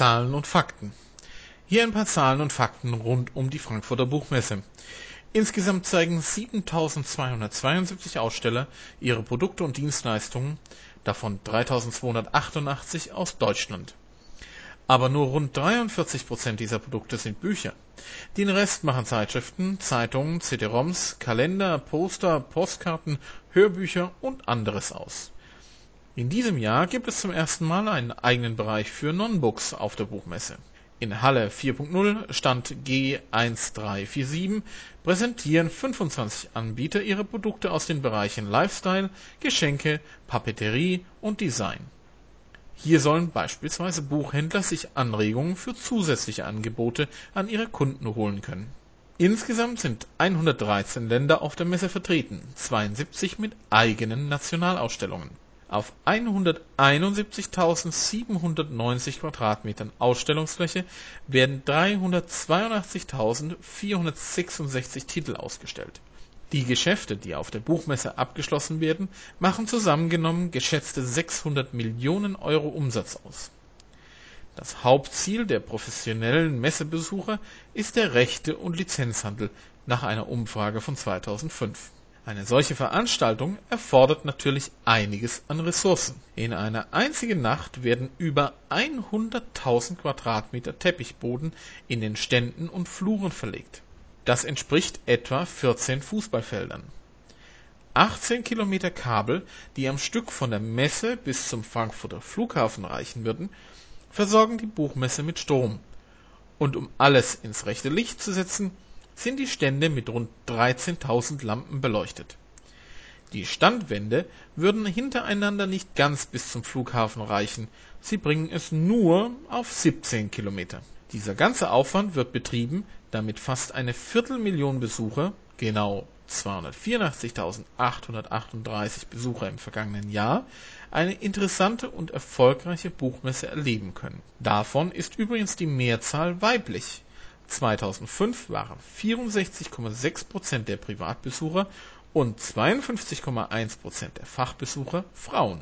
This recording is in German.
Zahlen und Fakten. Hier ein paar Zahlen und Fakten rund um die Frankfurter Buchmesse. Insgesamt zeigen 7272 Aussteller ihre Produkte und Dienstleistungen, davon 3288 aus Deutschland. Aber nur rund 43 Prozent dieser Produkte sind Bücher. Den Rest machen Zeitschriften, Zeitungen, CD-ROMs, Kalender, Poster, Postkarten, Hörbücher und anderes aus. In diesem Jahr gibt es zum ersten Mal einen eigenen Bereich für Non-Books auf der Buchmesse. In Halle 4.0 Stand G1347 präsentieren 25 Anbieter ihre Produkte aus den Bereichen Lifestyle, Geschenke, Papeterie und Design. Hier sollen beispielsweise Buchhändler sich Anregungen für zusätzliche Angebote an ihre Kunden holen können. Insgesamt sind 113 Länder auf der Messe vertreten, 72 mit eigenen Nationalausstellungen auf 171.790 Quadratmetern Ausstellungsfläche werden 382.466 Titel ausgestellt. Die Geschäfte, die auf der Buchmesse abgeschlossen werden, machen zusammengenommen geschätzte 600 Millionen Euro Umsatz aus. Das Hauptziel der professionellen Messebesucher ist der Rechte- und Lizenzhandel nach einer Umfrage von 2005 eine solche Veranstaltung erfordert natürlich einiges an Ressourcen. In einer einzigen Nacht werden über 100.000 Quadratmeter Teppichboden in den Ständen und Fluren verlegt. Das entspricht etwa 14 Fußballfeldern. 18 Kilometer Kabel, die am Stück von der Messe bis zum Frankfurter Flughafen reichen würden, versorgen die Buchmesse mit Strom. Und um alles ins rechte Licht zu setzen sind die Stände mit rund 13.000 Lampen beleuchtet. Die Standwände würden hintereinander nicht ganz bis zum Flughafen reichen, sie bringen es nur auf 17 Kilometer. Dieser ganze Aufwand wird betrieben, damit fast eine Viertelmillion Besucher, genau 284.838 Besucher im vergangenen Jahr, eine interessante und erfolgreiche Buchmesse erleben können. Davon ist übrigens die Mehrzahl weiblich 2005 waren 64,6 Prozent der Privatbesucher und 52,1 Prozent der Fachbesucher Frauen